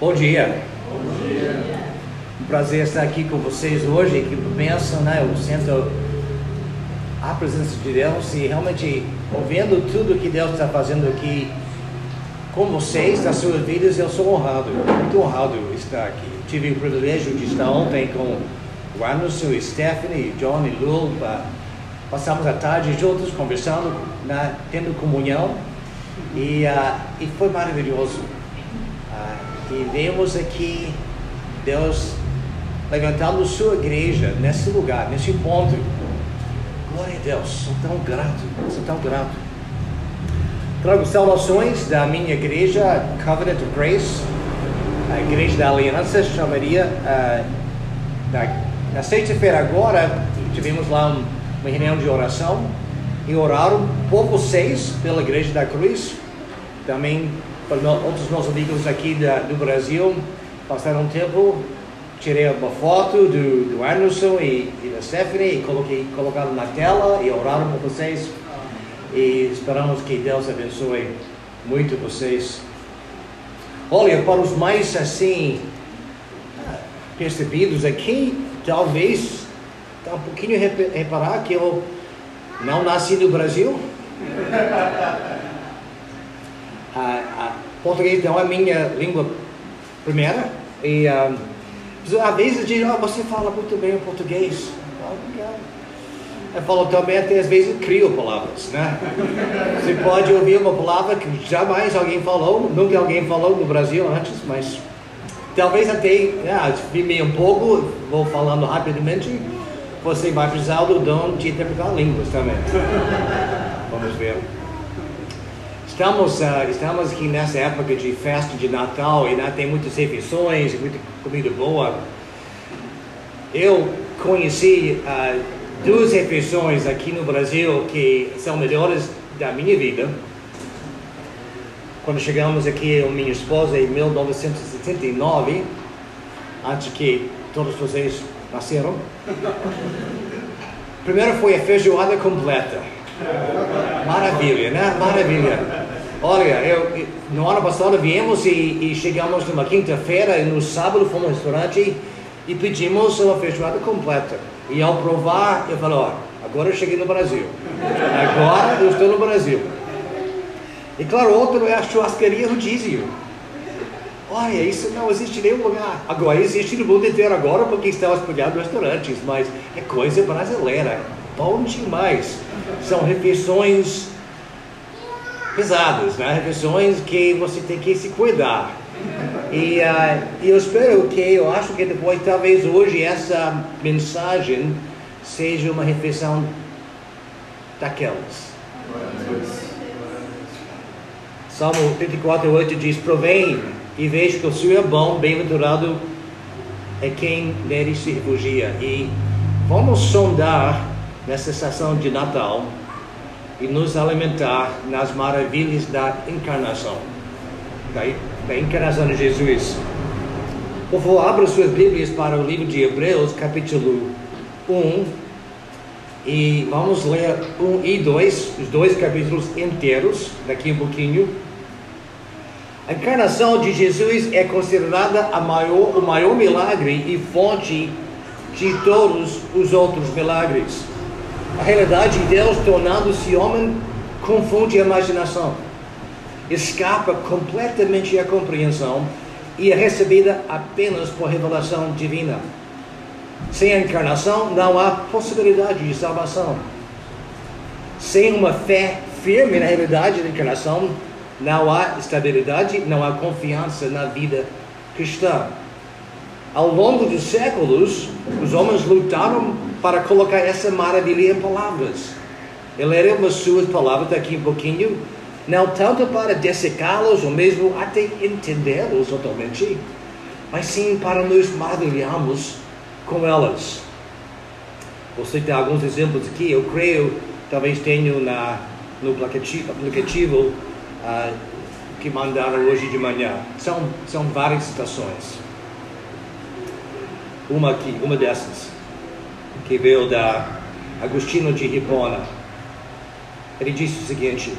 Bom dia. Bom dia. Um prazer estar aqui com vocês hoje. Que bênção, né? Eu sinto a presença de Deus e realmente ouvindo tudo que Deus está fazendo aqui com vocês, nas suas vidas, eu sou honrado, muito honrado estar aqui. Tive o privilégio de estar ontem com o Anderson, Stephanie, John e Lul, passamos a tarde juntos conversando, né, tendo comunhão e, uh, e foi maravilhoso. E vemos aqui Deus levantando sua igreja nesse lugar, nesse ponto. Glória a Deus, sou tão grato, sou tão grato. Trago saudações da minha igreja, Covenant of Grace, a igreja da aliança, chamaria. Uh, na, na sexta-feira agora, tivemos lá um, uma reunião de oração e oraram por vocês, pela igreja da cruz, também outros nossos amigos aqui da, do Brasil. Passaram um tempo, tirei uma foto do, do Anderson e, e da Stephanie e coloquei, colocaram na tela e oraram por vocês. E esperamos que Deus abençoe muito vocês. Olha, para os mais assim percebidos aqui, talvez tá um pouquinho reparar que eu não nasci no Brasil. a, a, português não é minha língua primeira e um, às vezes dizem, oh, você fala muito bem o português. obrigado. Eu falo também, até às vezes crio palavras, né? Você pode ouvir uma palavra que jamais alguém falou, nunca alguém falou no Brasil antes, mas talvez até, ah, meio um pouco, vou falando rapidamente, você vai precisar do dom de interpretar línguas também. Vamos ver. Estamos, uh, estamos aqui nessa época de festa de Natal e né, tem muitas refeições muita comida boa. Eu conheci uh, duas refeições aqui no Brasil que são melhores da minha vida. Quando chegamos aqui, eu minha esposa, em 1979, antes que todos vocês nasceram. Primeiro foi a feijoada completa. Maravilha, né? Maravilha. Olha, eu, no ano passado viemos e, e chegamos numa quinta-feira e no sábado fomos ao restaurante e pedimos uma feijoada completa. E ao provar, eu falei, ó, agora eu cheguei no Brasil. Agora eu estou no Brasil. E claro, outro é a churrascaria Rodízio. Olha, isso não existe em nenhum lugar. Agora existe no mundo inteiro agora porque estão espalhados restaurantes, mas é coisa brasileira. Bom demais. São refeições pesadas, né? refeições que você tem que se cuidar. E uh, eu espero que, eu acho que depois, talvez hoje, essa mensagem seja uma refeição daquelas. Salmo 34, 8 diz: Provém e vejo que o Senhor é bom, bem-aventurado é quem nele se refugia. E vamos sondar nessa estação de Natal e nos alimentar nas maravilhas da encarnação. Okay? Da encarnação de Jesus. Por favor, abra suas Bíblias para o livro de Hebreus, capítulo 1. E vamos ler 1 e 2, os dois capítulos inteiros, daqui um pouquinho. A encarnação de Jesus é considerada a maior, o maior milagre e fonte de todos os outros milagres. A realidade de Deus tornando-se homem confunde a imaginação, escapa completamente à compreensão e é recebida apenas por revelação divina. Sem a encarnação não há possibilidade de salvação. Sem uma fé firme na realidade da encarnação, não há estabilidade, não há confiança na vida cristã. Ao longo dos séculos, os homens lutaram para colocar essa maravilha em palavras. Ele era uma suas palavras daqui um pouquinho, não tanto para dessecá-los ou mesmo até entendê-los totalmente, mas sim para nos maravilharmos com elas. Você tem alguns exemplos aqui, eu creio, talvez tenho na, no aplicativo, aplicativo uh, que mandaram hoje de manhã. São, são várias citações. Uma aqui, uma dessas, que veio da Agostinho de Hipona. Ele disse o seguinte: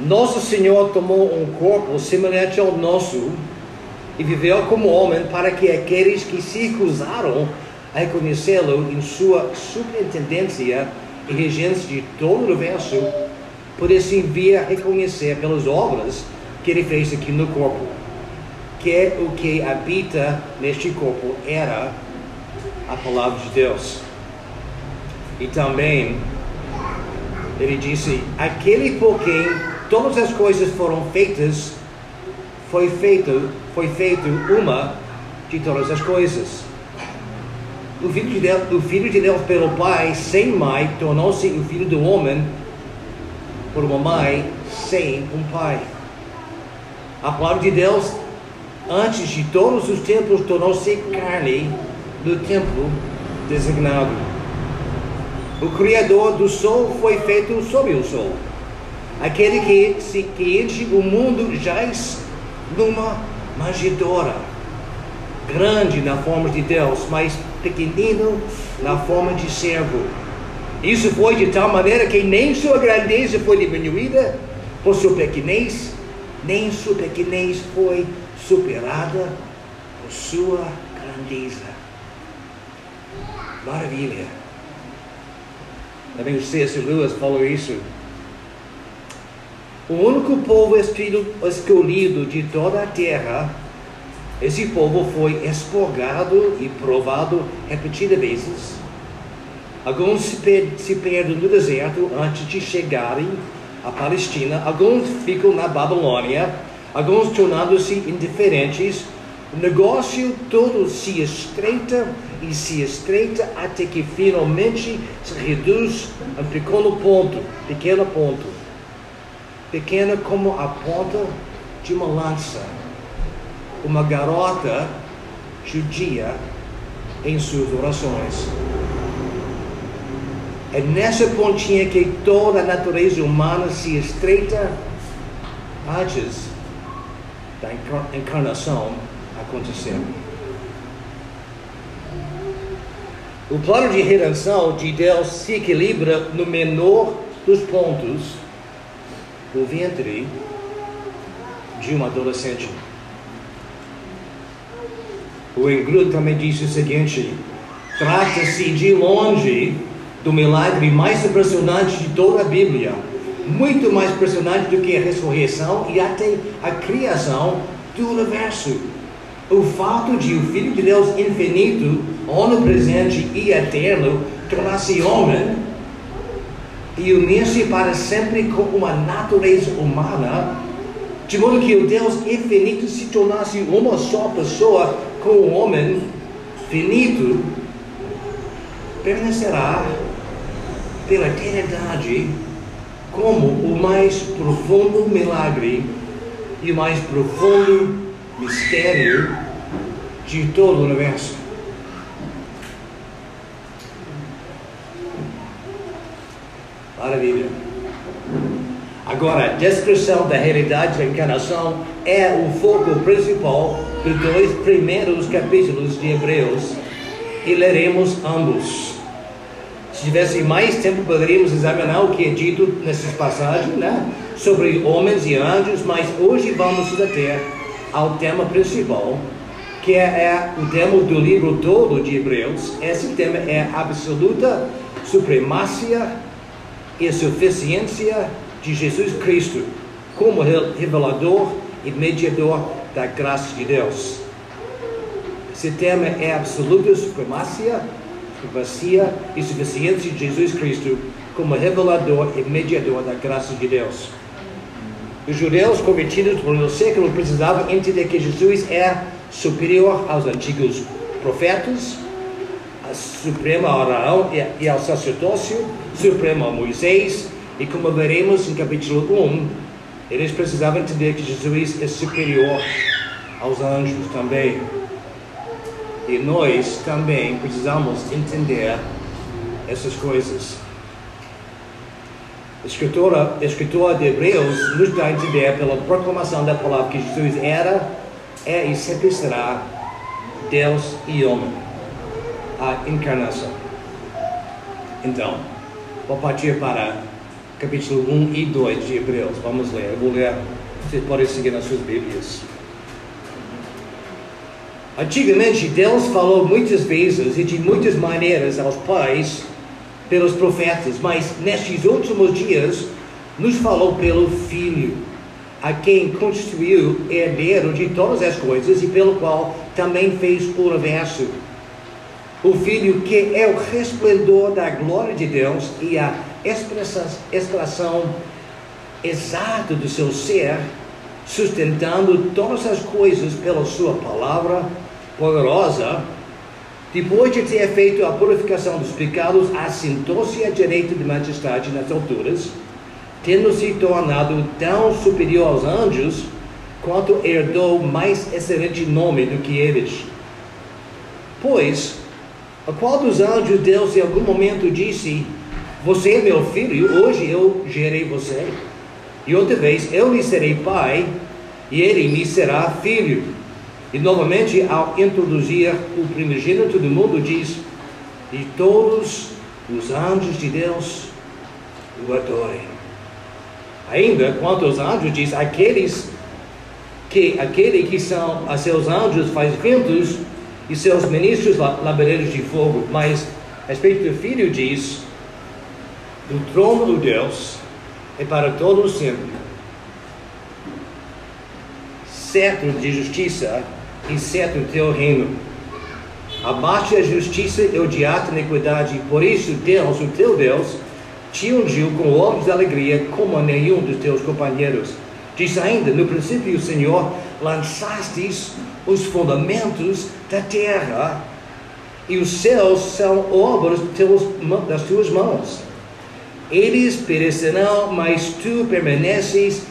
Nosso Senhor tomou um corpo semelhante ao nosso e viveu como homem para que aqueles que se recusaram a reconhecê-lo em sua superintendência e regência de todo o universo pudessem vir a reconhecer pelas obras que ele fez aqui no corpo que o que habita neste corpo era a palavra de Deus. E também ele disse: aquele por quem todas as coisas foram feitas, foi feito, foi feito uma de todas as coisas. O filho de Deus, o filho de Deus pelo Pai, sem mãe, tornou-se o filho do homem por uma mãe sem um pai. A palavra de Deus, antes de todos os tempos, tornou-se carne no tempo designado. O Criador do Sol foi feito sob o Sol. Aquele que, se, que enche o mundo jaz numa manjedoura, grande na forma de Deus, mas pequenino na forma de servo. Isso foi de tal maneira que nem sua grandeza foi diminuída por sua pequenez, nem sua pequenez foi superada por sua grandeza. Maravilha. Também o C.S. Lewis falou isso. O único povo escolhido de toda a terra, esse povo foi expurgado e provado repetidas vezes. Alguns se, se perdem no deserto antes de chegarem à Palestina, alguns ficam na Babilônia, alguns tornando-se indiferentes. O negócio todo se estreita e se estreita até que finalmente se reduz a um pequeno ponto, pequeno ponto, pequena como a ponta de uma lança. Uma garota judia em suas orações. É nessa pontinha que toda a natureza humana se estreita antes da encarnação acontecer. O plano de redenção de Deus se equilibra no menor dos pontos, o ventre de uma adolescente. O Engrudo também disse o seguinte: trata-se de longe do milagre mais impressionante de toda a Bíblia, muito mais impressionante do que a ressurreição e até a criação do universo. O fato de o Filho de Deus infinito, onipresente e eterno tornar-se homem e unir-se para sempre com uma natureza humana, de modo que o Deus infinito se tornasse uma só pessoa com o homem finito, permanecerá pela eternidade como o mais profundo milagre e o mais profundo mistério de todo o universo. Maravilha. Agora, a descrição da realidade da encarnação é o foco principal dos dois primeiros capítulos de Hebreus e leremos ambos. Se tivesse mais tempo, poderíamos examinar o que é dito nessas passagens, né? Sobre homens e anjos, mas hoje vamos nos ater ao tema principal, que é, é o tema do livro todo de Hebreus. Esse tema é absoluta supremacia e suficiência de Jesus Cristo como revelador e mediador da graça de Deus. Esse tema é absoluta supremacia, supremacia e suficiência de Jesus Cristo como revelador e mediador da graça de Deus. Os judeus convertidos no século precisavam entender que Jesus é superior aos antigos profetas, a suprema Arão e ao sacerdócio, supremo a Moisés, e como veremos em capítulo 1, eles precisavam entender que Jesus é superior aos anjos também. E nós também precisamos entender essas coisas. Escritora, escritora de Hebreus nos dá a entender pela proclamação da palavra que Jesus era, é e sempre será Deus e homem. A encarnação. Então, vou partir para capítulo 1 e 2 de Hebreus. Vamos ler. Eu vou ler. Vocês podem seguir nas suas Bíblias. Antigamente, Deus falou muitas vezes e de muitas maneiras aos pais pelos profetas, mas nestes últimos dias nos falou pelo Filho, a quem constituiu herdeiro de todas as coisas e pelo qual também fez o universo. O Filho que é o resplendor da glória de Deus e a expressão exata do seu ser, sustentando todas as coisas pela sua palavra poderosa, depois de ter feito a purificação dos pecados, assentou-se à direita de majestade nas alturas, tendo se tornado tão superior aos anjos, quanto herdou mais excelente nome do que eles. Pois, a qual dos anjos Deus em algum momento disse: Você é meu filho, hoje eu gerei você? E outra vez, eu lhe serei pai, e ele me será filho. E novamente, ao introduzir o primogênito do mundo, diz: E todos os anjos de Deus o adorem. Ainda, quanto aos anjos, diz: Aqueles que, aquele que são a seus anjos faz ventos e seus ministros labaredos de fogo. Mas, a respeito do filho, diz: O trono do Deus é para todos sempre. Certo de justiça e certo o teu reino. Abate a justiça e odiar a iniquidade. Por isso, Deus, o teu Deus, te ungiu com olhos de alegria como nenhum dos teus companheiros. Diz ainda: No princípio, Senhor, lançastes os fundamentos da terra, e os céus são obras das tuas mãos. Eles perecerão, mas tu permaneces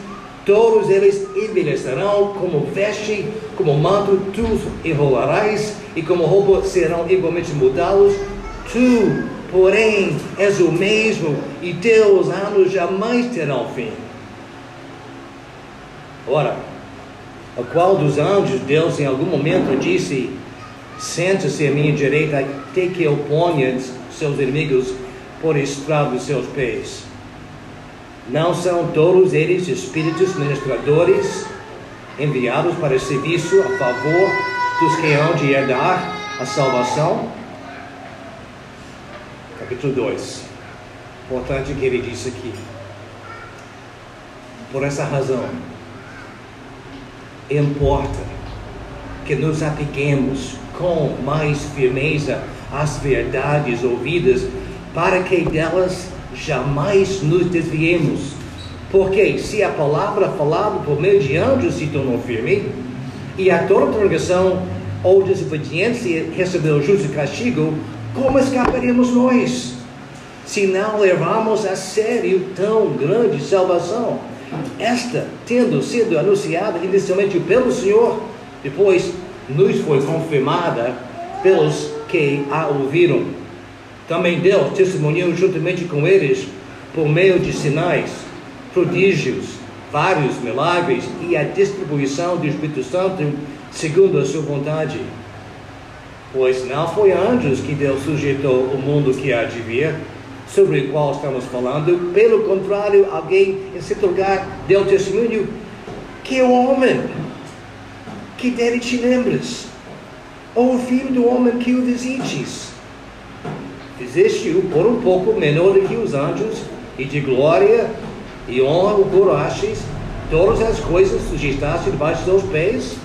Todos eles envelhecerão como veste, como manto, tu enrolarás, e como roupa serão igualmente mudados. Tu, porém, és o mesmo, e teus anos jamais terão fim. Ora, a qual dos anjos Deus em algum momento disse: Senta-se à minha direita, até que eu ponha seus inimigos por estrado dos seus pés. Não são todos eles espíritos ministradores enviados para serviço a favor dos que hão de herdar a salvação? Capítulo 2. Importante que ele disse aqui. Por essa razão, importa que nos apeguemos com mais firmeza às verdades ouvidas, para que delas jamais nos desviemos. Porque se a palavra falada por meio de anjos se tornou firme, e a toda transgressão ou desobediência recebeu justo castigo, como escaparemos nós? Se não levarmos a sério tão grande salvação, esta tendo sido anunciada inicialmente pelo Senhor, depois nos foi confirmada pelos que a ouviram. Também Deus testemunhou juntamente com eles por meio de sinais, prodígios, vários milagres e a distribuição do Espírito Santo segundo a sua vontade. Pois não foi anjos que Deus sujeitou o mundo que há de vir, sobre o qual estamos falando. Pelo contrário, alguém em certo lugar deu testemunho que o homem que dele te lembres, ou o filho do homem que o visites existiu por um pouco menor do que os anjos, e de glória e honra o coroastes, todas as coisas sujeitaste debaixo dos pés.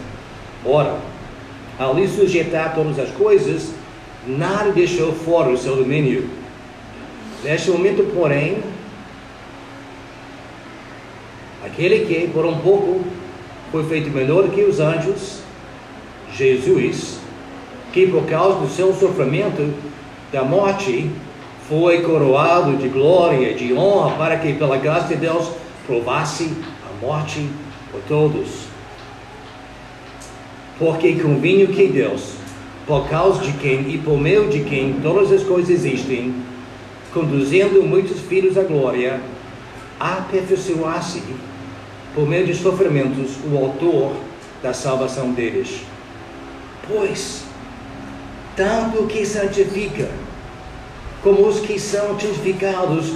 Ora, ao lhe sujeitar todas as coisas, nada deixou fora o seu domínio. Neste momento, porém, aquele que por um pouco foi feito menor do que os anjos, Jesus, que por causa do seu sofrimento da morte, foi coroado de glória, de honra, para que pela graça de Deus provasse a morte por todos. Porque convinho que Deus, por causa de quem e por meio de quem todas as coisas existem, conduzindo muitos filhos à glória, aperfeiçoasse por meio de sofrimentos o autor da salvação deles. Pois, tanto que santifica, como os que são santificados,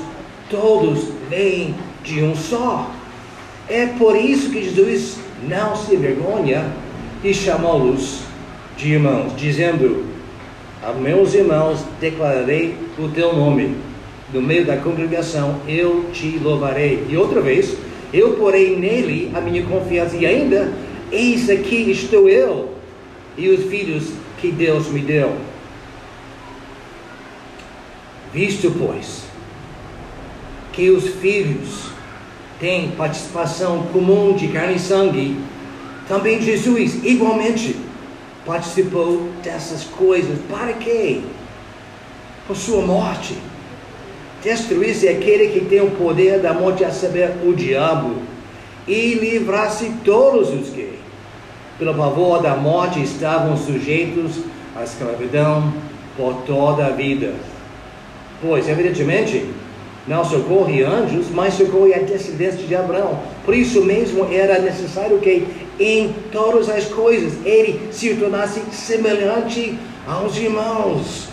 todos vêm de um só. É por isso que Jesus não se vergonha de chamá-los de irmãos, dizendo: A meus irmãos declararei o teu nome. No meio da congregação eu te louvarei. E outra vez, eu porei nele a minha confiança, e ainda, eis aqui estou eu e os filhos que Deus me deu. Visto, pois, que os filhos têm participação comum de carne e sangue, também Jesus, igualmente, participou dessas coisas. Para quê? Por sua morte. Destruísse aquele que tem o poder da morte, a saber, o diabo, e livrasse todos os que, pelo favor da morte, estavam sujeitos à escravidão por toda a vida. Pois, evidentemente, não socorre anjos, mas socorre a descendência de Abraão. Por isso mesmo era necessário que em todas as coisas ele se tornasse semelhante aos irmãos,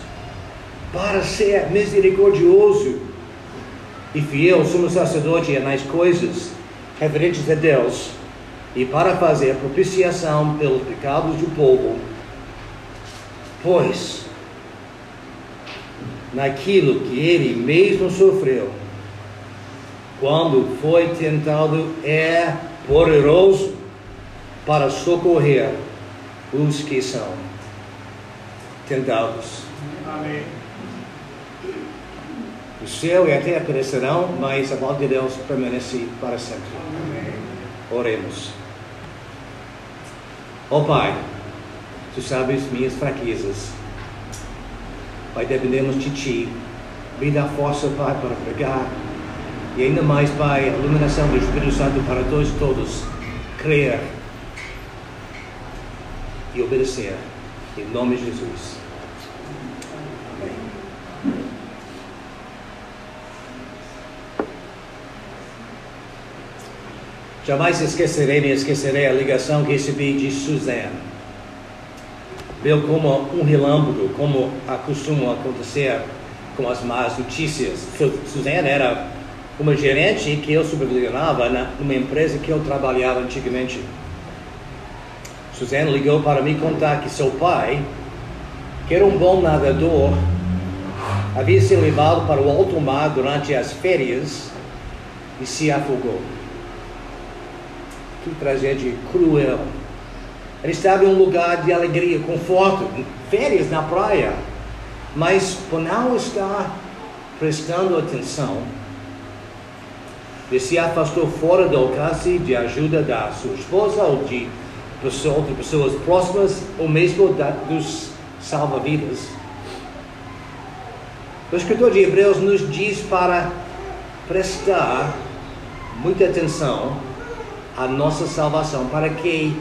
para ser misericordioso e fiel sumo sacerdote nas coisas referentes a Deus e para fazer propiciação pelos pecados do povo. Pois, naquilo que ele mesmo sofreu, quando foi tentado, é poderoso para socorrer os que são tentados. Amém. O céu e a terra perecerão, mas a voz de Deus permanece para sempre. Amém. Oremos. Ó oh, Pai, Tu sabes minhas fraquezas Pai, dependemos de Ti. Me dá força, Pai, para pregar. E ainda mais, Pai, a iluminação do Espírito Santo para todos, todos crer e obedecer. Em nome de Jesus. Amém. Jamais esquecerei nem esquecerei a ligação que recebi de Suzanne veio como um relâmpago, como costuma acontecer com as más notícias. Suzana era uma gerente que eu supervisionava numa empresa que eu trabalhava antigamente. Suzana ligou para me contar que seu pai, que era um bom nadador, havia sido levado para o alto mar durante as férias e se afogou. Que tragédia cruel. Ele estava em um lugar de alegria, conforto, férias na praia. Mas por não estar prestando atenção, ele se afastou fora do alcance de ajuda da sua esposa ou de pessoas, de pessoas próximas, ou mesmo da, dos salva-vidas. O escritor de Hebreus nos diz para prestar muita atenção à nossa salvação, para que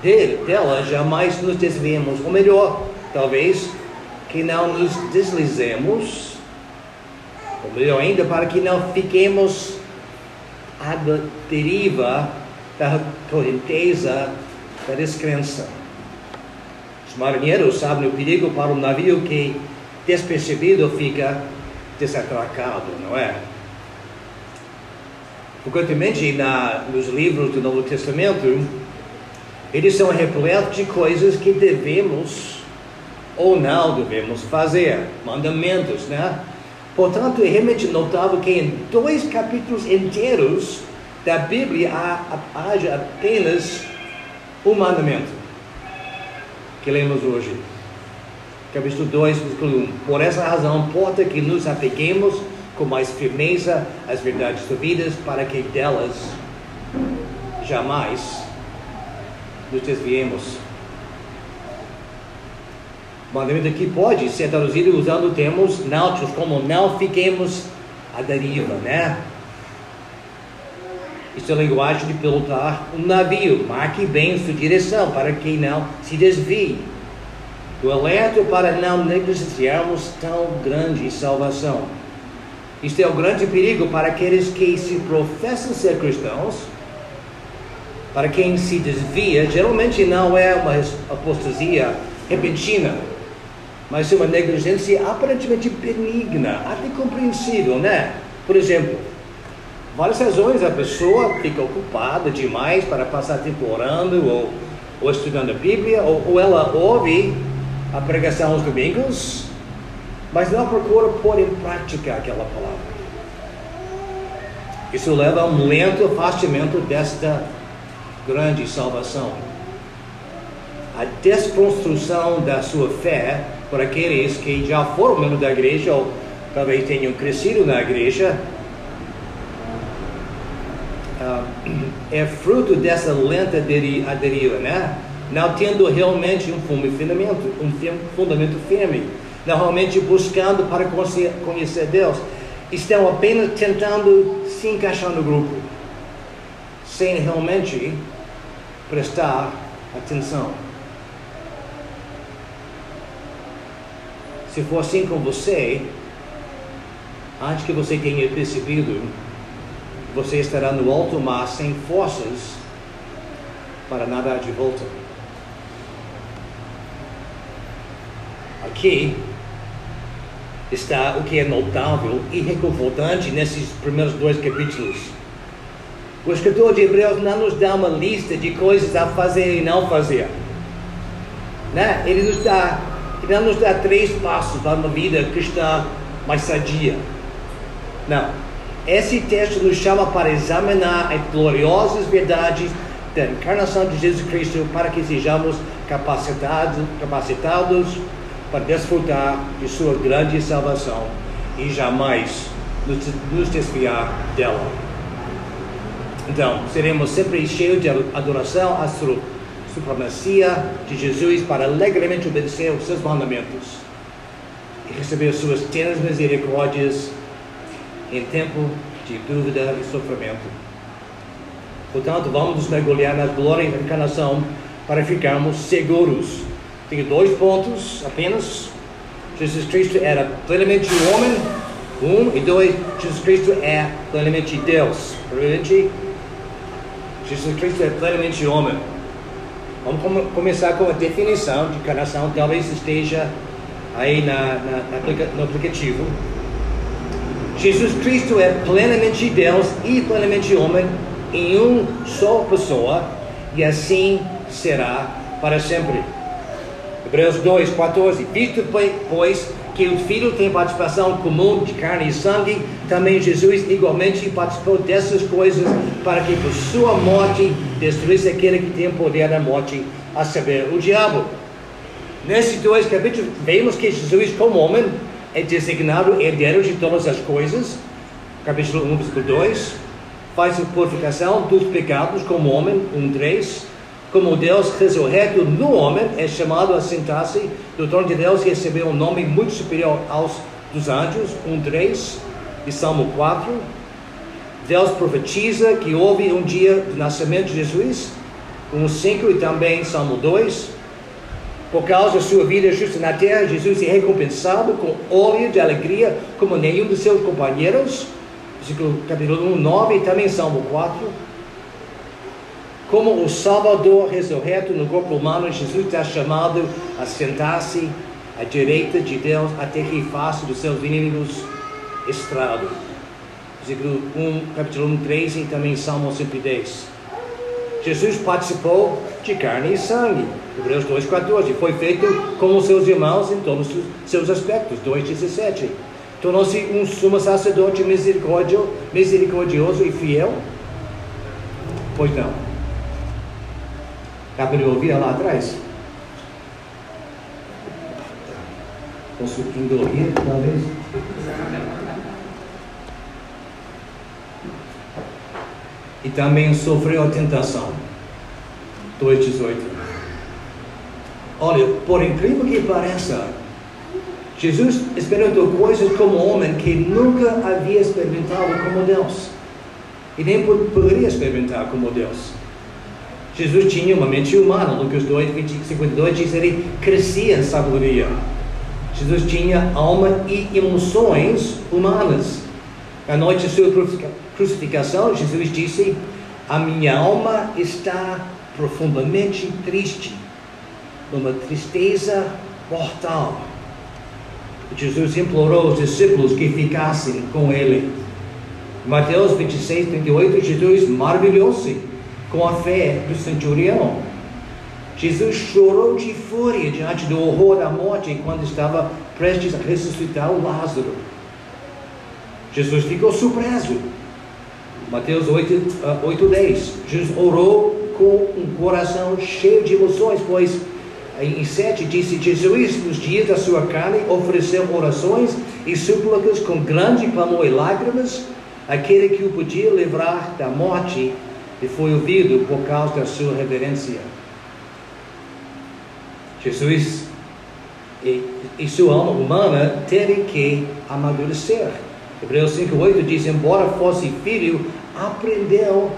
dele, dela, jamais nos desviemos. Ou melhor, talvez, que não nos deslizemos, ou melhor ainda, para que não fiquemos à deriva da correnteza da descrença. Os marinheiros sabem o perigo para um navio que, despercebido, fica desatracado, não é? Frequentemente, na, nos livros do Novo Testamento, eles são repletos de coisas que devemos ou não devemos fazer, mandamentos, né? Portanto, é realmente notável que em dois capítulos inteiros da Bíblia haja apenas um mandamento que lemos hoje. Capítulo 2, versículo 1. Por essa razão, importa que nos apeguemos com mais firmeza às verdades subidas, para que delas jamais nos desviemos. Mandamento aqui pode ser traduzido usando termos náuticos, como não fiquemos à deriva, né? Isso é a linguagem de pilotar um navio. Marque bem sua direção para que não se desvie. O alerta para não negligenciarmos tão grande salvação. Isto é o grande perigo para aqueles que se professam ser cristãos, para quem se desvia, geralmente não é uma apostasia repentina, mas é uma negligência aparentemente benigna, até compreensível, né? Por exemplo, várias razões a pessoa fica ocupada demais para passar tempo orando ou ou estudando a Bíblia, ou, ou ela ouve a pregação aos domingos, mas não procura pôr em prática aquela palavra. Isso leva a um lento afastamento desta grande salvação. A desconstrução da sua fé por aqueles que já foram membros da igreja ou talvez tenham crescido na igreja uh, é fruto dessa lenta aderiva, né? Não tendo realmente um fundamento, um fundamento firme, não realmente buscando para conhecer Deus, estão apenas tentando se encaixar no grupo, sem realmente prestar atenção. Se for assim com você, antes que você tenha percebido, você estará no alto mar sem forças para nadar de volta. Aqui está o que é notável e reconfortante nesses primeiros dois capítulos. O escritor de Hebreus não nos dá uma lista de coisas a fazer e não fazer. Né? Ele, nos dá, ele não nos dá três passos para uma vida cristã mais sadia. Não. Esse texto nos chama para examinar as gloriosas verdades da encarnação de Jesus Cristo para que sejamos capacitados, capacitados para desfrutar de sua grande salvação e jamais nos, desviar dela. Então, seremos sempre cheios de adoração à supremacia de Jesus para alegremente obedecer os seus mandamentos e receber suas ternas misericórdias em tempo de dúvida e sofrimento. Portanto, vamos nos mergulhar na glória da encarnação para ficarmos seguros. Tenho dois pontos apenas. Jesus Cristo era plenamente homem, um, e dois, Jesus Cristo é plenamente Deus. Primeiramente, Jesus Cristo é plenamente homem. Vamos começar com a definição de encarnação, talvez esteja aí na, na, na, no aplicativo. Jesus Cristo é plenamente Deus e plenamente homem em um só pessoa e assim será para sempre. Hebreus 2, 14. Visto, pois, que o Filho tem participação comum de carne e sangue, também Jesus igualmente participou dessas coisas para que por sua morte destruísse aquele que tem poder da morte, a saber, o diabo. Nesses dois capítulos, vemos que Jesus, como homem, é designado herdeiro de todas as coisas, capítulo 1, versículo 2, faz a purificação dos pecados como homem, 1, 3, como Deus ressurreto no homem, é chamado a sentar-se do trono de Deus e recebeu um nome muito superior aos dos anjos, 1, 3, e Salmo 4. Deus profetiza que houve um dia do nascimento de Jesus, 1, 5, e também Salmo 2. Por causa da sua vida justa na terra, Jesus é recompensado com óleo de alegria, como nenhum dos seus companheiros. Capítulo 1, 9 e também Salmo 4. Como o Salvador ressurreto no corpo humano, Jesus está chamado a sentar-se à direita de Deus até que faça dos seus inimigos estrado. Versículo 1, capítulo 1, 13 e também Salmo 110. Jesus participou de carne e sangue. Hebreus 2,14. Foi feito como seus irmãos em todos os seus aspectos. 2,17. Tornou-se um sumo sacerdote misericordioso e fiel? Pois não. Para ouvir lá atrás? Posso engolir, talvez? E também sofreu a tentação. 2,18. Olha, por incrível que pareça, Jesus experimentou coisas como homem que nunca havia experimentado como Deus. E nem poderia experimentar como Deus. Jesus tinha uma mente humana. Lucas 2, 52 diz que ele crescia em sabedoria. Jesus tinha alma e emoções humanas. Na noite de sua crucificação, Jesus disse: A minha alma está profundamente triste, numa tristeza mortal. Jesus implorou os discípulos que ficassem com ele. Mateus 26, 38, Jesus maravilhou-se com a fé do centurião. Jesus chorou de fúria diante do horror da morte quando estava prestes a ressuscitar o Lázaro. Jesus ficou surpreso. Mateus 8, 8 10. Jesus orou com um coração cheio de emoções, pois em 7 disse: Jesus, nos dias da sua carne, ofereceu orações e súplicas com grande clamor e lágrimas, aquele que o podia livrar da morte e foi ouvido por causa da sua reverência. Jesus e, e sua alma humana teve que amadurecer. Hebreus 5,8 diz: Embora fosse filho, aprendeu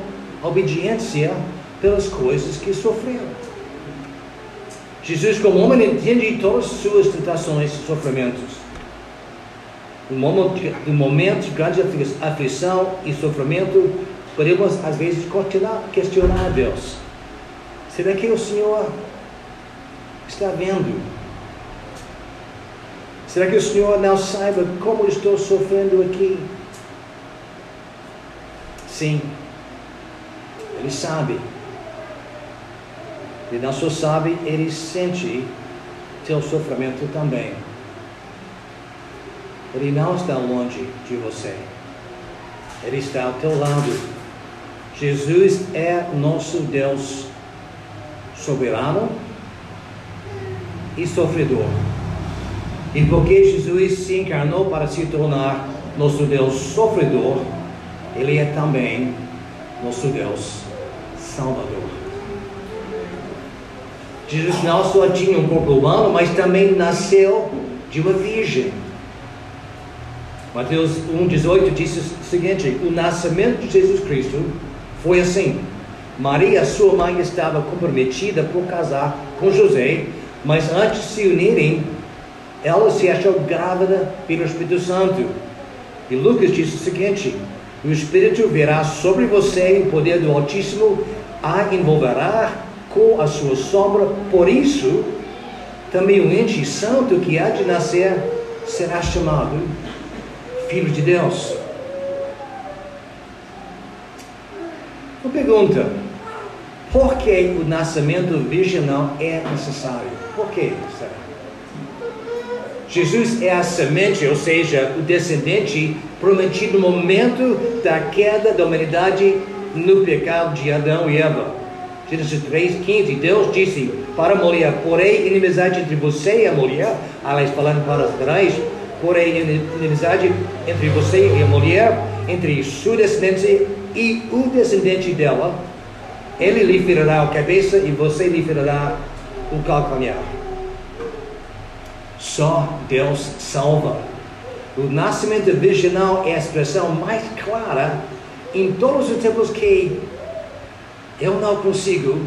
obediência pelas coisas que sofreu. Jesus, como homem, entende todas as suas tentações e sofrimentos. No momento, momento de grande aflição e sofrimento, podemos às vezes questionar, questionar Deus. Será que o Senhor está vendo? Será que o Senhor não saiba como estou sofrendo aqui? Sim, Ele sabe. Ele não só sabe, Ele sente teu sofrimento também. Ele não está longe de você. Ele está ao teu lado. Jesus é nosso Deus soberano e sofredor. E porque Jesus se encarnou para se tornar nosso Deus sofredor, Ele é também nosso Deus salvador. Jesus não só tinha um corpo humano, mas também nasceu de uma virgem. Mateus 1,18 diz o seguinte: o nascimento de Jesus Cristo foi assim. Maria, sua mãe, estava comprometida por casar com José, mas antes de se unirem, ela se achou grávida pelo Espírito Santo. E Lucas diz o seguinte: o Espírito virá sobre você e o poder do Altíssimo a envolverá com a sua sombra. Por isso, também o ente santo que há de nascer será chamado Filho de Deus. Uma pergunta: por que o nascimento virginal é necessário? Por que? Jesus é a semente, ou seja, o descendente prometido no momento da queda da humanidade no pecado de Adão e Eva. Gênesis 3,15, Deus disse para a mulher, porém inimizade entre você e a mulher, aliás, falando para os trás, porém inimizade entre você e a mulher, entre sua descendência e o descendente dela, ele lhe ferirá a cabeça e você lhe ferirá o calcanhar. Só Deus salva. O nascimento virginal é a expressão mais clara em todos os tempos que eu não consigo,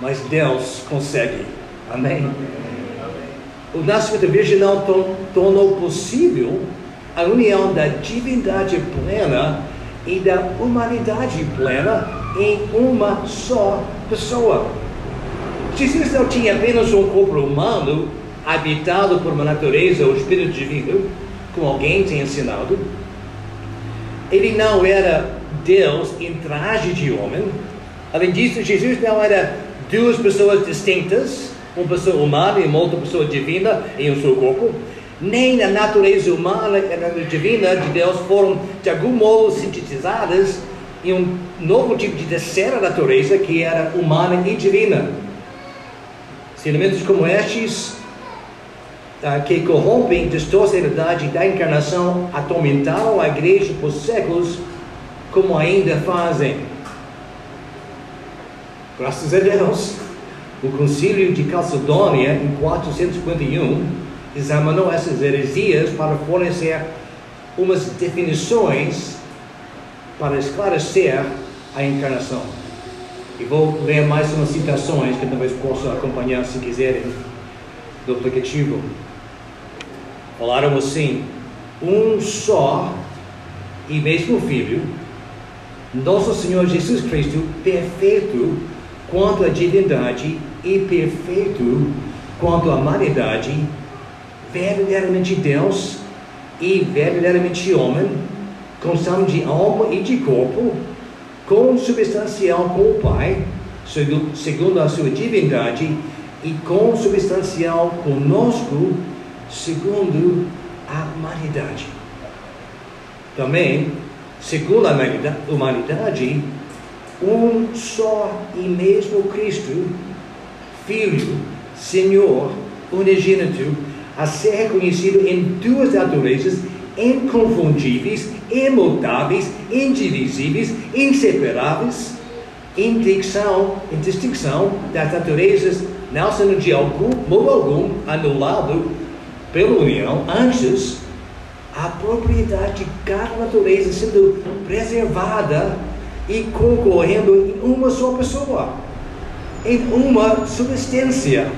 mas Deus consegue. Amém? O nascimento virginal tornou possível a união da divindade plena e da humanidade plena em uma só pessoa. Jesus não tinha apenas um corpo humano habitado por uma natureza ou espírito divino, como alguém tem ensinado. Ele não era Deus em traje de homem. Além disso, Jesus não era duas pessoas distintas, uma pessoa humana e uma outra pessoa divina em um seu corpo nem a natureza humana e a natureza divina de Deus foram de algum modo sintetizadas em um novo tipo de terceira natureza que era humana e divina. Elementos como estes, uh, que corrompem, distorcem a verdade da encarnação, atormentaram a igreja por séculos, como ainda fazem. Graças a Deus, o concílio de Calcedônia, em 451, examinou essas heresias para fornecer umas definições para esclarecer a encarnação. E vou ler mais umas citações que talvez possa acompanhar se quiserem do aplicativo. Falaram assim: um só e mesmo Filho, nosso Senhor Jesus Cristo, perfeito quanto à divindade e perfeito quanto à humanidade verdadeiramente Deus e verdadeiramente homem, constando de alma e de corpo, consubstancial com o Pai, segundo a sua divindade, e consubstancial conosco, segundo a humanidade. Também, segundo a humanidade, um só e mesmo Cristo, Filho, Senhor, unigênito, a ser reconhecido em duas naturezas inconfundíveis, imutáveis, indivisíveis, inseparáveis, em distinção, em distinção das naturezas, não sendo de algum modo algum anulado pela união, antes a propriedade de cada natureza sendo preservada e concorrendo em uma só pessoa, em uma substância,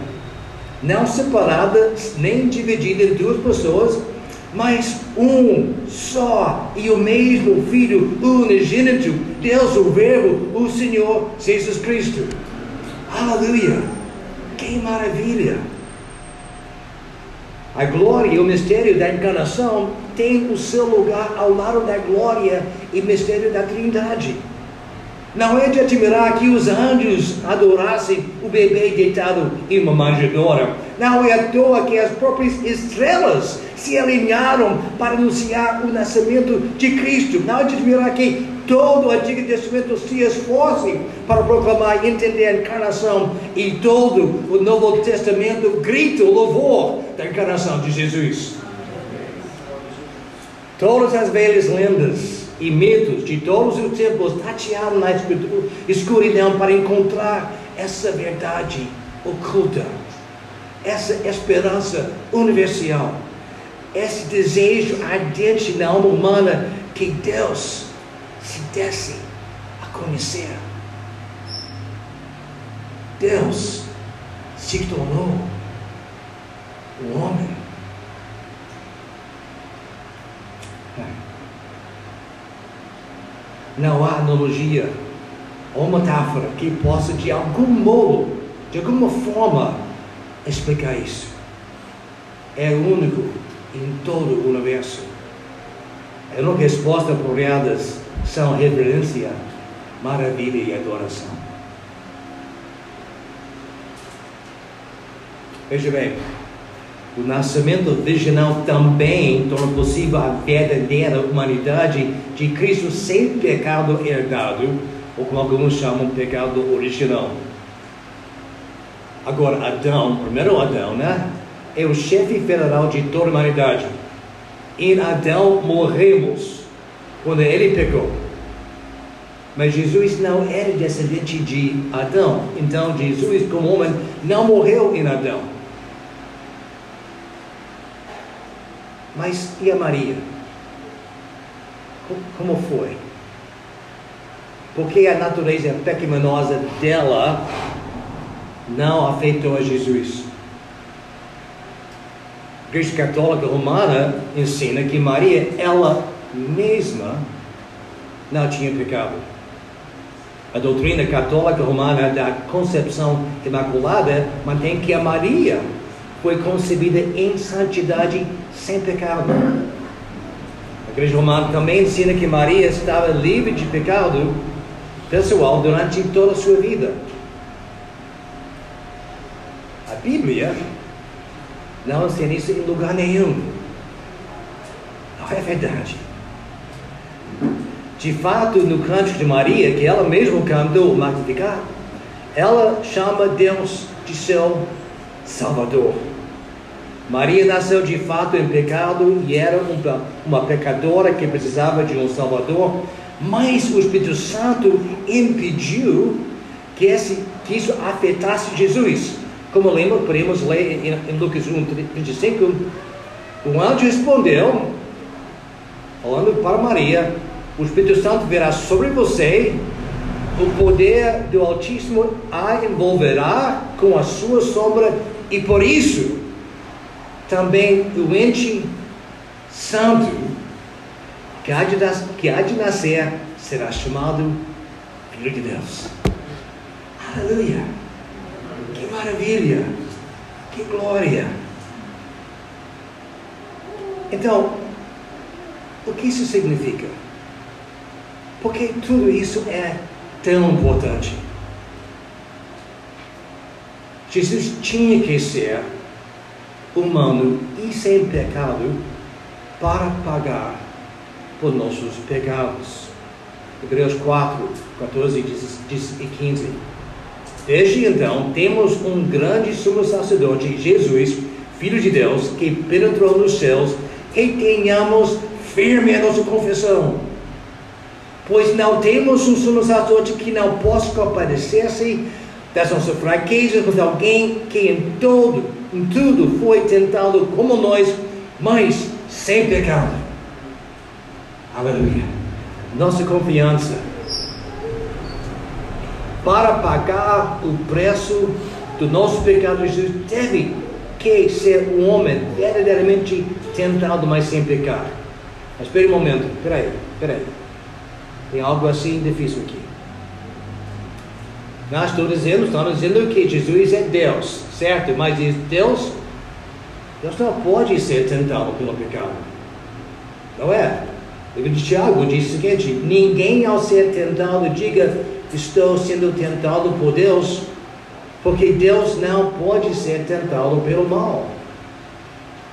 não separada nem dividida em duas pessoas, mas um só e o mesmo Filho unigênito, Deus o Verbo, o Senhor Jesus Cristo. Aleluia! Que maravilha! A glória e o mistério da encarnação tem o seu lugar ao lado da glória e mistério da Trindade. Não é de admirar que os anjos adorassem o bebê deitado em uma manjedoura. Não é à toa que as próprias estrelas se alinharam para anunciar o nascimento de Cristo. Não é de admirar que todo o Antigo Testamento se esforce para proclamar e entender a encarnação e todo o Novo Testamento grita o louvor da encarnação de Jesus. Todas as velhas lendas e mitos de todos os tempos tatearam na escuridão para encontrar essa verdade oculta, essa esperança universal, esse desejo ardente na alma humana que Deus se desse a conhecer. Deus se tornou o homem. Não há analogia ou metáfora que possa, de algum modo, de alguma forma, explicar isso. É único em todo o universo. A única resposta apropriadas são reverência, maravilha e adoração. Veja bem, o nascimento virginal também torna possível a verdadeira humanidade de Cristo sem pecado herdado, ou como alguns chamam, pecado original. Agora, Adão, primeiro Adão, né? É o chefe federal de toda a humanidade. Em Adão morremos quando ele pecou. Mas Jesus não era descendente de Adão. Então, Jesus, como homem, não morreu em Adão. Mas e a Maria? Como foi? Porque a natureza pecaminosa dela não afetou a Jesus. A Igreja Católica Romana ensina que Maria, ela mesma, não tinha pecado. A doutrina católica romana da concepção imaculada mantém que a Maria foi concebida em santidade sem pecado. A igreja romana também ensina que Maria estava livre de pecado pessoal durante toda a sua vida. A Bíblia não ensina isso em lugar nenhum. Não é verdade. De fato, no cântico de Maria, que ela mesma cantou Magnificar, ela chama Deus de seu Salvador. Maria nasceu de fato em pecado e era uma, pecadora que precisava de um Salvador, mas o Espírito Santo impediu que, esse, que isso afetasse Jesus. Como lembra, podemos ler em, em Lucas 1, 35, o anjo respondeu, falando para Maria, o Espírito Santo virá sobre você, o poder do Altíssimo a envolverá com a sua sombra, e por isso também o ente santo que há de, que há de nascer será chamado Filho de Deus. Aleluia! Que maravilha! Que glória! Então, o que isso significa? Porque tudo isso é tão importante. Jesus tinha que ser humano e sem pecado para pagar por nossos pecados. Hebreus 4, 14 e 15. Desde então, temos um grande sumo sacerdote, Jesus, Filho de Deus, que penetrou nos céus, e tenhamos firme a nossa confissão. Pois não temos um sumo sacerdote que não possa compadecer-se das nossas fraquezas, mas alguém que em todo, em tudo foi tentado como nós, mas sem pecado. Aleluia. Nossa confiança para pagar o preço do nosso pecado, Jesus teve que ser um homem verdadeiramente tentado, mas sem pecar. Mas espere um momento, peraí, peraí. Tem algo assim difícil aqui. Nós estamos dizendo, estamos dizendo que Jesus é Deus, certo? Mas Deus, Deus não pode ser tentado pelo pecado. Não é? O livro de Tiago diz o seguinte: ninguém ao ser tentado diga estou sendo tentado por Deus, porque Deus não pode ser tentado pelo mal.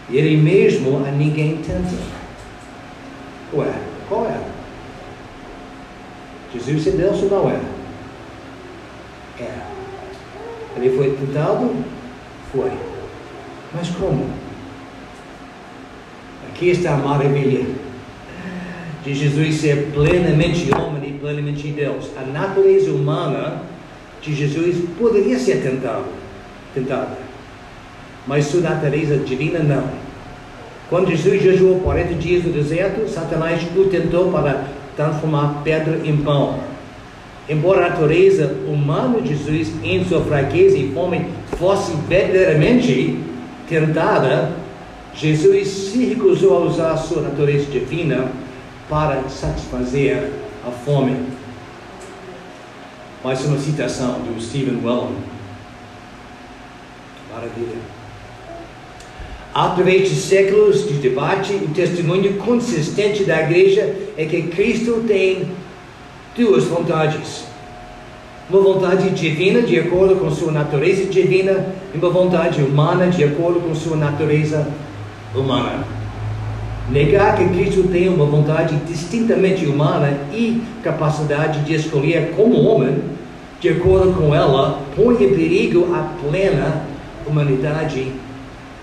Ele mesmo a ninguém tenta. Ué, qual é? Jesus é Deus ou não é? É. Ele foi tentado? Foi. Mas como? Aqui está a maravilha de Jesus ser plenamente homem e plenamente Deus. A natureza humana de Jesus poderia ser tentado, tentada, mas sua natureza divina não. Quando Jesus jejuou 40 dias no deserto, Satanás o tentou para transformar pedra em pão. Embora a natureza humana de Jesus, em sua fraqueza e fome, fosse verdadeiramente tentada, Jesus se recusou a usar sua natureza divina para satisfazer a fome. Mais uma citação do Stephen Wellman. Maravilha. Através de séculos de debate, o testemunho consistente da igreja é que Cristo tem duas vontades. Uma vontade divina, de acordo com sua natureza divina, e uma vontade humana, de acordo com sua natureza humana. Negar que Cristo tem uma vontade distintamente humana e capacidade de escolher como homem, de acordo com ela, põe em perigo a plena humanidade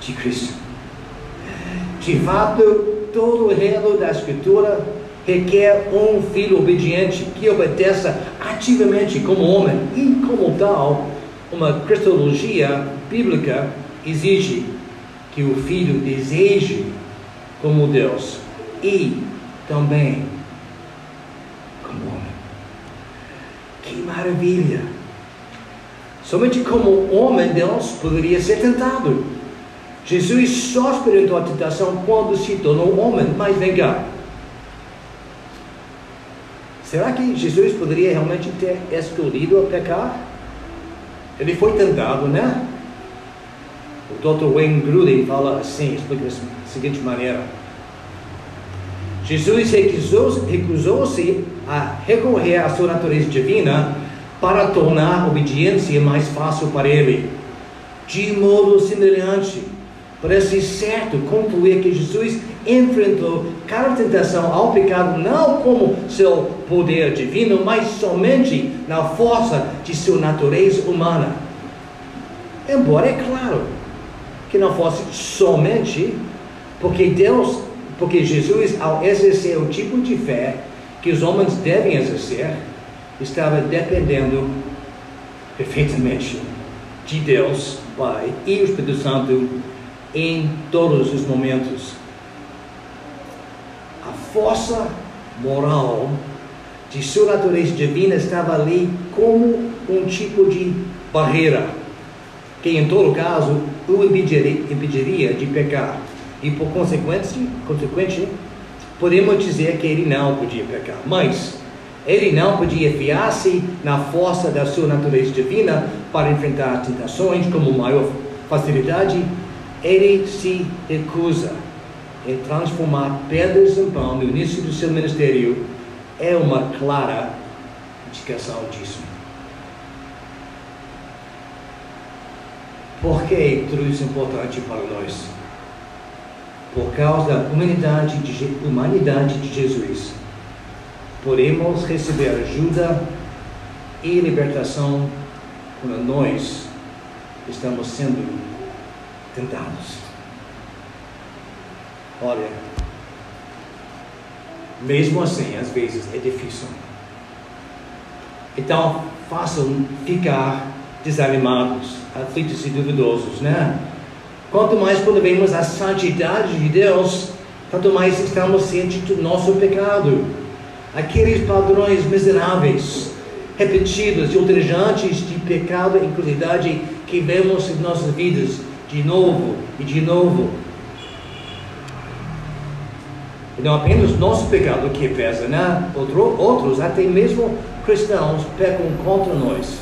de Cristo. De fato, todo o reino da Escritura requer um filho obediente que obedeça ativamente como homem e, como tal, uma cristologia bíblica exige que o filho deseje como Deus e também como homem. Que maravilha! Somente como homem Deus poderia ser tentado. Jesus só experimentou a tentação quando se tornou homem, mas vem cá. Será que Jesus poderia realmente ter escolhido a pecar? Ele foi tentado, né? O Dr. Wayne Gruden fala assim, explica da seguinte maneira. Jesus recusou-se recusou a recorrer à sua natureza divina para tornar a obediência mais fácil para ele. De modo semelhante, parece certo concluir que Jesus enfrentou cada tentação ao pecado não como seu poder divino, mas somente na força de sua natureza humana. Embora, é claro, que não fosse somente porque Deus, porque Jesus, ao exercer o tipo de fé que os homens devem exercer, estava dependendo perfeitamente de Deus, Pai e o Espírito Santo em todos os momentos. A força moral de sua natureza divina estava ali como um tipo de barreira que em todo caso o impediria, de pecar. E por consequência, consequência, podemos dizer que ele não podia pecar. Mas ele não podia fiar-se na força da sua natureza divina para enfrentar tentações com maior facilidade. Ele se recusa em transformar pedras em pão no início do seu ministério. É uma clara indicação disso. Por que tudo isso é importante para nós? Por causa da humanidade de, humanidade de Jesus, podemos receber ajuda e libertação quando nós estamos sendo tentados. Olha, mesmo assim, às vezes é difícil. Então, façam ficar desanimados, aflitos e duvidosos, né? Quanto mais quando vemos a santidade de Deus, tanto mais estamos cientes do nosso pecado. Aqueles padrões miseráveis, repetidos e ultrajantes de pecado e incredulidade que vemos em nossas vidas, de novo e de novo. E não apenas nosso pecado que pesa, né? Outro, outros, até mesmo cristãos, pecam contra nós.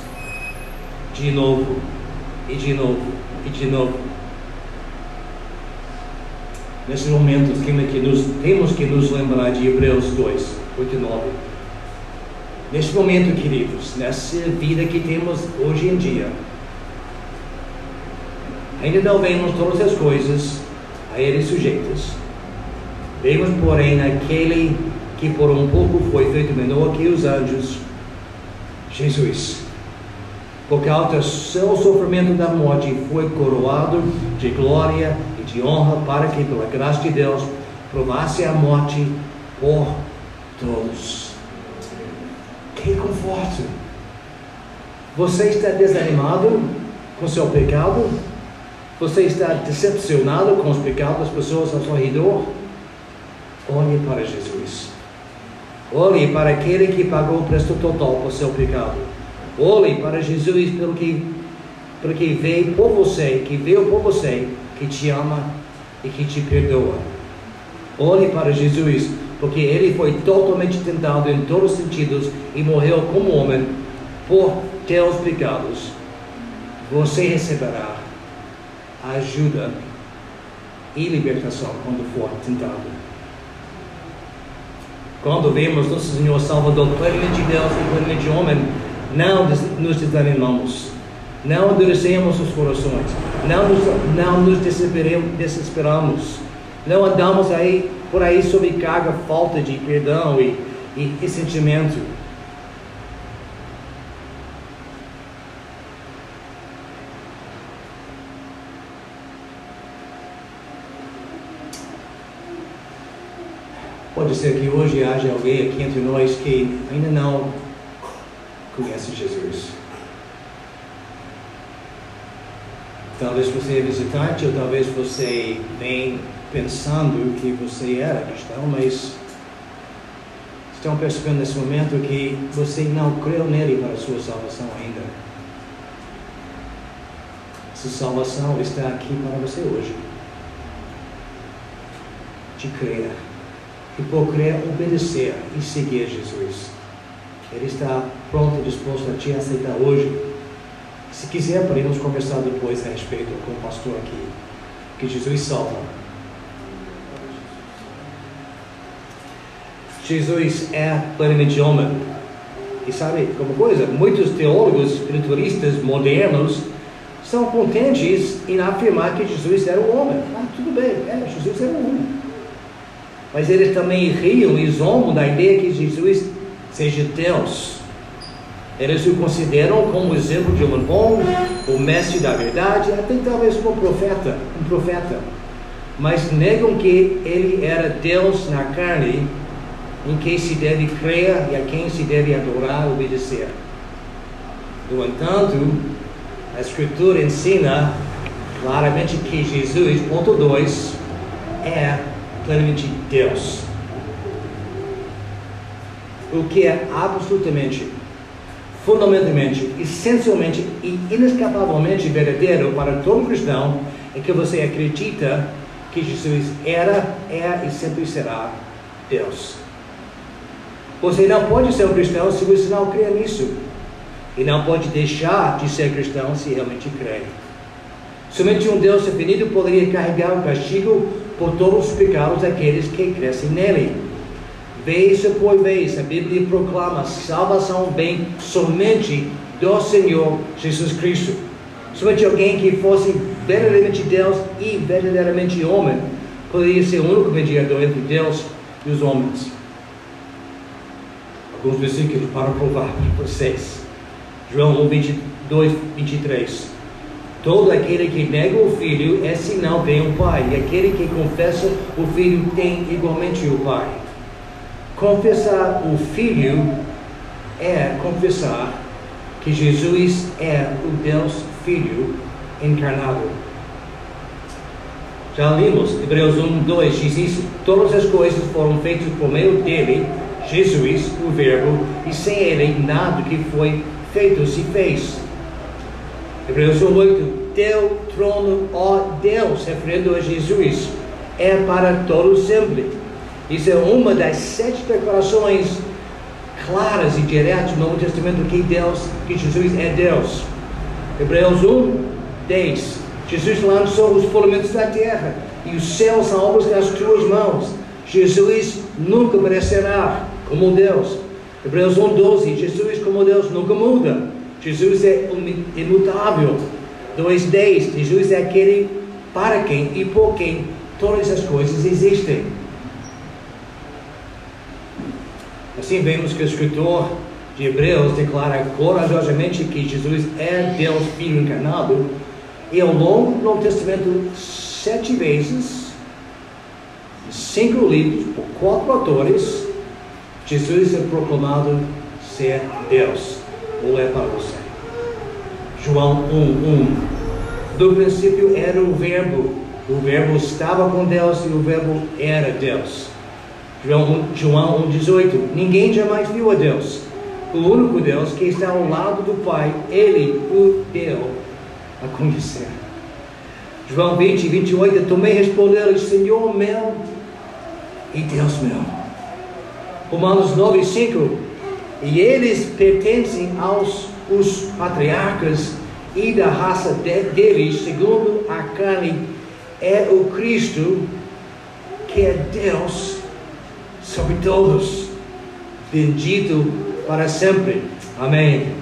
De novo, e de novo, e de novo. Nesses momentos que nos, temos que nos lembrar de Hebreus 2, 8 e 9. Neste momento, queridos, nessa vida que temos hoje em dia, ainda não vemos todas as coisas a ele sujeitas. Vemos, porém, aquele que por um pouco foi feito menor que os anjos, Jesus. Por causa do seu sofrimento da morte, foi coroado de glória e de honra para que, pela graça de Deus, provasse a morte por todos. Que conforto! Você está desanimado com seu pecado? Você está decepcionado com os pecados das pessoas ao seu redor? Olhe para Jesus. Olhe para aquele que pagou o preço total por seu pecado. Olhe para Jesus pelo que, pelo que veio por você, que veio por você, que te ama e que te perdoa. Olhe para Jesus, porque ele foi totalmente tentado em todos os sentidos e morreu como homem por teus pecados. Você receberá ajuda e libertação quando for tentado. Quando vemos nosso Senhor Salvador plenamente Deus e plenamente homem, não nos desanimamos, não endurecemos os corações, não nos, não nos desesperamos, não andamos aí por aí sob carga, falta de perdão e, e, e Pode ser que hoje haja alguém aqui entre nós que ainda não conhece Jesus. Talvez você é visitante ou talvez você vem pensando que você era cristão, mas estão percebendo nesse momento que você não creu nele para a sua salvação ainda. Essa salvação está aqui para você hoje. De crer e por obedecer e seguir Jesus. Ele está pronto e disposto a te aceitar hoje. Se quiser, podemos conversar depois a respeito com o pastor aqui. Que Jesus salva. Jesus é plenamente homem. E sabe como coisa? Muitos teólogos espiritualistas modernos são contentes em afirmar que Jesus era um homem. Ah, tudo bem, é, Jesus era um homem. Mas eles também riam e zombam da ideia que Jesus seja Deus. Eles o consideram como exemplo de um bom, o mestre da verdade, até talvez como profeta, um profeta. Mas negam que ele era Deus na carne, em quem se deve crer e a quem se deve adorar obedecer. No entanto, a Escritura ensina claramente que Jesus, ponto 2, é plenamente Deus. O que é absolutamente, fundamentalmente, essencialmente e inescapavelmente verdadeiro para todo cristão é que você acredita que Jesus era, é e sempre será Deus. Você não pode ser um cristão se você não crê nisso. E não pode deixar de ser cristão se realmente crê. Somente um Deus definido poderia carregar o castigo por todos os pecados daqueles que crescem nele. Vez após vez, a Bíblia proclama: salvação vem somente do Senhor Jesus Cristo. Somente alguém que fosse verdadeiramente Deus e verdadeiramente homem poderia ser o único mediador entre Deus e os homens. Alguns versículos para provar para vocês. João 1, 22, 23. Todo aquele que nega o filho, esse não tem o pai. E aquele que confessa o filho tem igualmente o pai. Confessar o filho é confessar que Jesus é o Deus Filho encarnado. Já lemos Hebreus 1, 2, diz isso, todas as coisas foram feitas por meio dele, Jesus, o Verbo, e sem ele nada que foi feito se fez. Hebreus 1, 8, teu trono, ó Deus, referindo a Jesus, é para todo sempre. Isso é uma das sete declarações claras e diretas no Novo Testamento que Deus, que Jesus é Deus. Hebreus 1, 10. Jesus lançou os fundamentos da terra e os céus são obras das tuas mãos. Jesus nunca merecerá como Deus. Hebreus 1, 12. Jesus como Deus nunca muda. Jesus é imutável. 2.10, Jesus é aquele para quem e por quem todas as coisas existem. Assim vemos que o escritor de Hebreus declara corajosamente que Jesus é Deus Filho encarnado e ao longo do Novo Testamento sete vezes, cinco livros, por quatro autores, Jesus é proclamado ser Deus. Vou ler para você. João 1, 1. Do princípio era o Verbo, o Verbo estava com Deus e o Verbo era Deus. João, João 1, 18. Ninguém jamais viu a Deus. O único Deus que está ao lado do Pai, Ele o deu a conhecer. João 20, 28. Tomei respondeu Senhor meu e Deus meu. Romanos 9, 5. E eles pertencem aos os patriarcas e da raça de, deles, segundo a carne, é o Cristo, que é Deus sobre todos, bendito para sempre. Amém.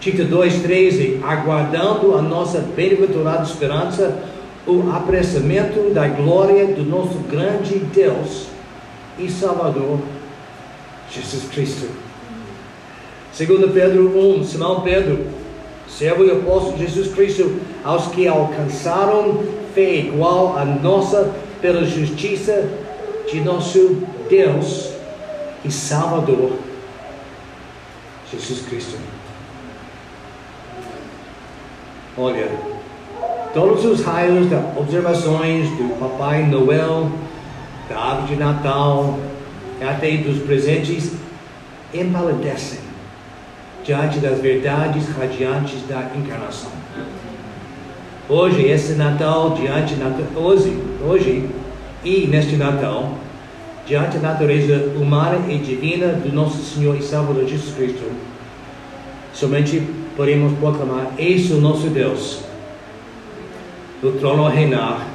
Tito 2,13, aguardando a nossa bem-aventurada esperança, o apressamento da glória do nosso grande Deus e Salvador, Jesus Cristo. Segundo Pedro 1, Simão Pedro, servo e apóstolo de Jesus Cristo, aos que alcançaram fé igual a nossa pela justiça de nosso Deus e Salvador, Jesus Cristo. Olha, todos os raios das observações do Papai Noel, da árvore de Natal, até dos presentes, empalidecem diante das verdades radiantes da encarnação. Hoje, esse Natal, diante hoje, hoje e neste Natal, diante da natureza humana e divina do nosso Senhor e Salvador Jesus Cristo, somente podemos proclamar: Eis o nosso Deus, no trono reinar,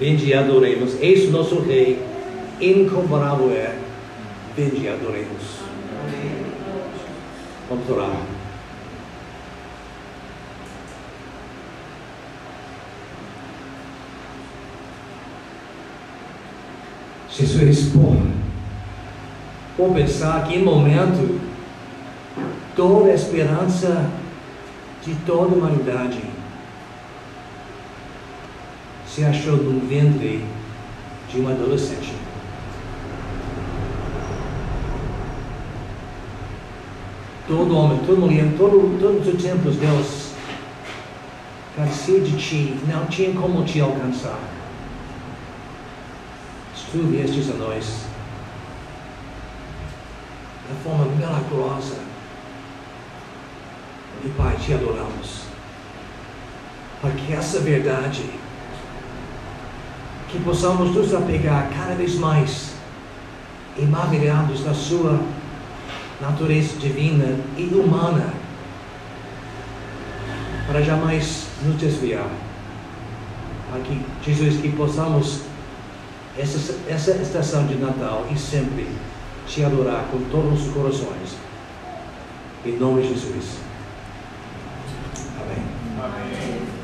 vinde e adoremos, eis o nosso Rei, incomparável é, vinde e adoremos. Vamos orar. Jesus, por, por pensar que em momento toda a esperança de toda a humanidade se achou no ventre de uma adolescente. Todo homem, toda mulher, todo, todos os tempos Deus carecia de ti, não tinha como te alcançar. Tu viestes a nós de forma milagrosa. E Pai, te adoramos. Porque essa verdade, que possamos nos apegar cada vez mais, maravilhados da Sua natureza divina e humana, para jamais nos desviar. Para que, Jesus, que possamos essa, essa estação de Natal e sempre te adorar com todos os corações. Em nome de Jesus. Amém. Amém.